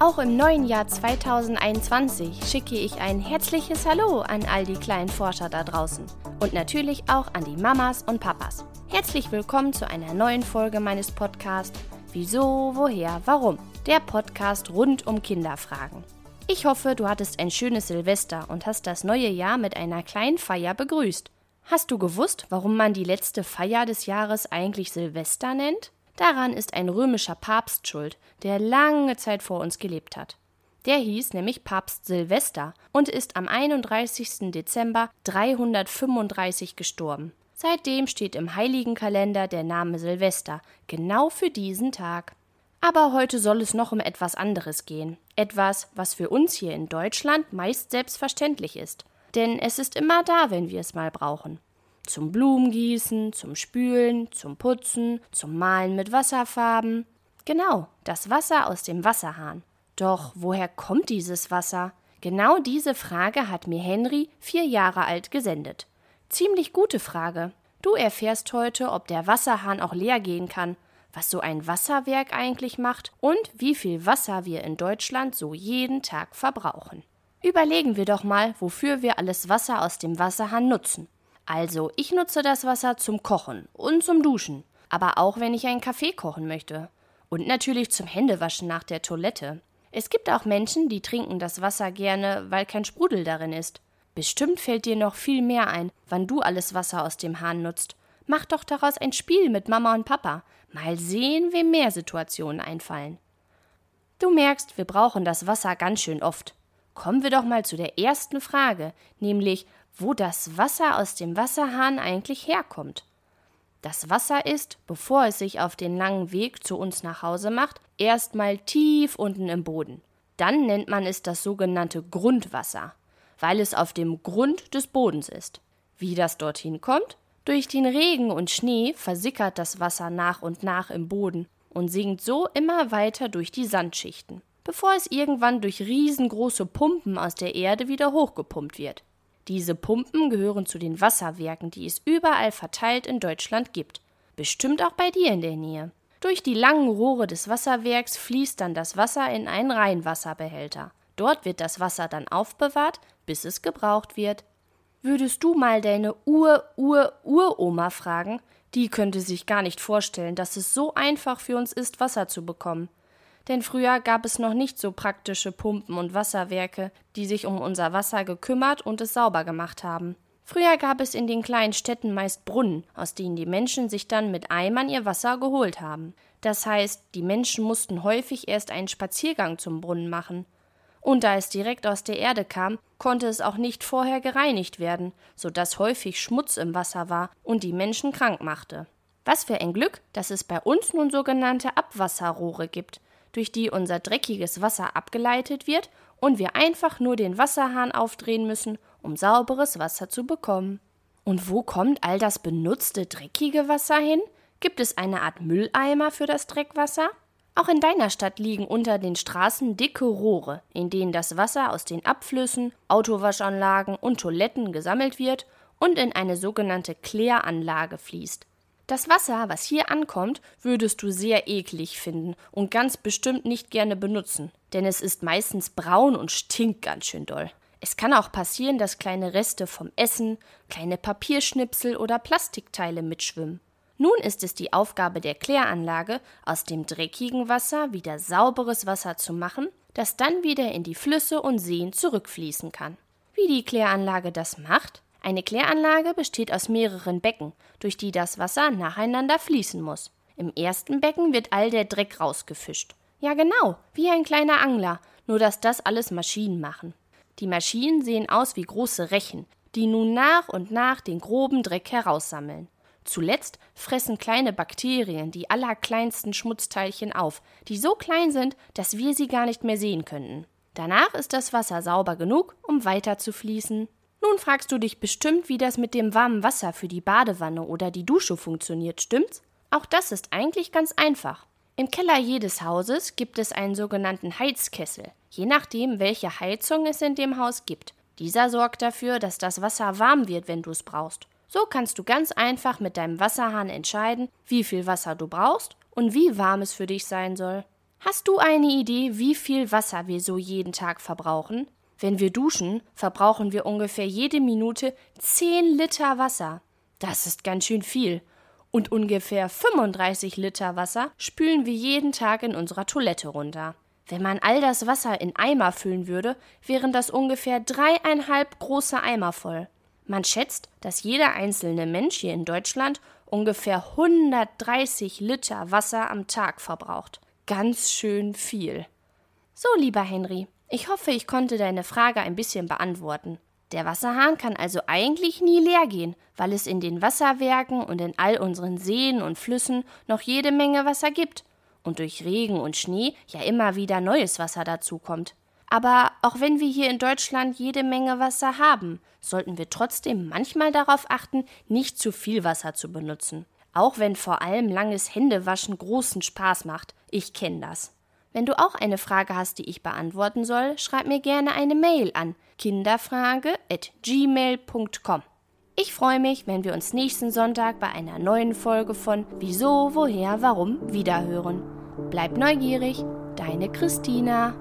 Auch im neuen Jahr 2021 schicke ich ein herzliches Hallo an all die kleinen Forscher da draußen und natürlich auch an die Mamas und Papas. Herzlich willkommen zu einer neuen Folge meines Podcasts Wieso, woher, warum? Der Podcast rund um Kinderfragen. Ich hoffe, du hattest ein schönes Silvester und hast das neue Jahr mit einer kleinen Feier begrüßt. Hast du gewusst, warum man die letzte Feier des Jahres eigentlich Silvester nennt? Daran ist ein römischer Papst schuld, der lange Zeit vor uns gelebt hat. Der hieß nämlich Papst Silvester und ist am 31. Dezember 335 gestorben. Seitdem steht im heiligen Kalender der Name Silvester, genau für diesen Tag. Aber heute soll es noch um etwas anderes gehen. Etwas, was für uns hier in Deutschland meist selbstverständlich ist. Denn es ist immer da, wenn wir es mal brauchen. Zum Blumengießen, zum Spülen, zum Putzen, zum Malen mit Wasserfarben. Genau, das Wasser aus dem Wasserhahn. Doch woher kommt dieses Wasser? Genau diese Frage hat mir Henry, vier Jahre alt, gesendet. Ziemlich gute Frage. Du erfährst heute, ob der Wasserhahn auch leer gehen kann was so ein Wasserwerk eigentlich macht und wie viel Wasser wir in Deutschland so jeden Tag verbrauchen. Überlegen wir doch mal, wofür wir alles Wasser aus dem Wasserhahn nutzen. Also, ich nutze das Wasser zum Kochen und zum Duschen, aber auch wenn ich einen Kaffee kochen möchte. Und natürlich zum Händewaschen nach der Toilette. Es gibt auch Menschen, die trinken das Wasser gerne, weil kein Sprudel darin ist. Bestimmt fällt dir noch viel mehr ein, wann du alles Wasser aus dem Hahn nutzt. Mach doch daraus ein Spiel mit Mama und Papa. Mal sehen, wem mehr Situationen einfallen. Du merkst, wir brauchen das Wasser ganz schön oft. Kommen wir doch mal zu der ersten Frage, nämlich wo das Wasser aus dem Wasserhahn eigentlich herkommt. Das Wasser ist, bevor es sich auf den langen Weg zu uns nach Hause macht, erstmal tief unten im Boden. Dann nennt man es das sogenannte Grundwasser, weil es auf dem Grund des Bodens ist. Wie das dorthin kommt, durch den Regen und Schnee versickert das Wasser nach und nach im Boden und sinkt so immer weiter durch die Sandschichten, bevor es irgendwann durch riesengroße Pumpen aus der Erde wieder hochgepumpt wird. Diese Pumpen gehören zu den Wasserwerken, die es überall verteilt in Deutschland gibt. Bestimmt auch bei dir in der Nähe. Durch die langen Rohre des Wasserwerks fließt dann das Wasser in einen Rheinwasserbehälter. Dort wird das Wasser dann aufbewahrt, bis es gebraucht wird. Würdest du mal deine Ur-Ur-Uroma fragen? Die könnte sich gar nicht vorstellen, dass es so einfach für uns ist, Wasser zu bekommen. Denn früher gab es noch nicht so praktische Pumpen und Wasserwerke, die sich um unser Wasser gekümmert und es sauber gemacht haben. Früher gab es in den kleinen Städten meist Brunnen, aus denen die Menschen sich dann mit Eimern ihr Wasser geholt haben. Das heißt, die Menschen mussten häufig erst einen Spaziergang zum Brunnen machen. Und da es direkt aus der Erde kam, konnte es auch nicht vorher gereinigt werden, so dass häufig Schmutz im Wasser war und die Menschen krank machte. Was für ein Glück, dass es bei uns nun sogenannte Abwasserrohre gibt, durch die unser dreckiges Wasser abgeleitet wird und wir einfach nur den Wasserhahn aufdrehen müssen, um sauberes Wasser zu bekommen. Und wo kommt all das benutzte dreckige Wasser hin? Gibt es eine Art Mülleimer für das Dreckwasser? Auch in deiner Stadt liegen unter den Straßen dicke Rohre, in denen das Wasser aus den Abflüssen, Autowaschanlagen und Toiletten gesammelt wird und in eine sogenannte Kläranlage fließt. Das Wasser, was hier ankommt, würdest du sehr eklig finden und ganz bestimmt nicht gerne benutzen, denn es ist meistens braun und stinkt ganz schön doll. Es kann auch passieren, dass kleine Reste vom Essen, kleine Papierschnipsel oder Plastikteile mitschwimmen. Nun ist es die Aufgabe der Kläranlage, aus dem dreckigen Wasser wieder sauberes Wasser zu machen, das dann wieder in die Flüsse und Seen zurückfließen kann. Wie die Kläranlage das macht? Eine Kläranlage besteht aus mehreren Becken, durch die das Wasser nacheinander fließen muss. Im ersten Becken wird all der Dreck rausgefischt. Ja genau, wie ein kleiner Angler, nur dass das alles Maschinen machen. Die Maschinen sehen aus wie große Rechen, die nun nach und nach den groben Dreck heraussammeln. Zuletzt fressen kleine Bakterien die allerkleinsten Schmutzteilchen auf, die so klein sind, dass wir sie gar nicht mehr sehen könnten. Danach ist das Wasser sauber genug, um weiter zu fließen. Nun fragst du dich bestimmt, wie das mit dem warmen Wasser für die Badewanne oder die Dusche funktioniert, stimmt's? Auch das ist eigentlich ganz einfach. Im Keller jedes Hauses gibt es einen sogenannten Heizkessel, je nachdem, welche Heizung es in dem Haus gibt. Dieser sorgt dafür, dass das Wasser warm wird, wenn du es brauchst. So kannst du ganz einfach mit deinem Wasserhahn entscheiden, wie viel Wasser du brauchst und wie warm es für dich sein soll. Hast du eine Idee, wie viel Wasser wir so jeden Tag verbrauchen? Wenn wir duschen, verbrauchen wir ungefähr jede Minute 10 Liter Wasser. Das ist ganz schön viel. Und ungefähr 35 Liter Wasser spülen wir jeden Tag in unserer Toilette runter. Wenn man all das Wasser in Eimer füllen würde, wären das ungefähr dreieinhalb große Eimer voll. Man schätzt, dass jeder einzelne Mensch hier in Deutschland ungefähr 130 Liter Wasser am Tag verbraucht. Ganz schön viel. So, lieber Henry, ich hoffe, ich konnte deine Frage ein bisschen beantworten. Der Wasserhahn kann also eigentlich nie leer gehen, weil es in den Wasserwerken und in all unseren Seen und Flüssen noch jede Menge Wasser gibt und durch Regen und Schnee ja immer wieder neues Wasser dazukommt. Aber auch wenn wir hier in Deutschland jede Menge Wasser haben, sollten wir trotzdem manchmal darauf achten, nicht zu viel Wasser zu benutzen. Auch wenn vor allem langes Händewaschen großen Spaß macht. Ich kenne das. Wenn du auch eine Frage hast, die ich beantworten soll, schreib mir gerne eine Mail an kinderfrage@gmail.com. Ich freue mich, wenn wir uns nächsten Sonntag bei einer neuen Folge von Wieso, woher, warum wiederhören. Bleib neugierig, deine Christina.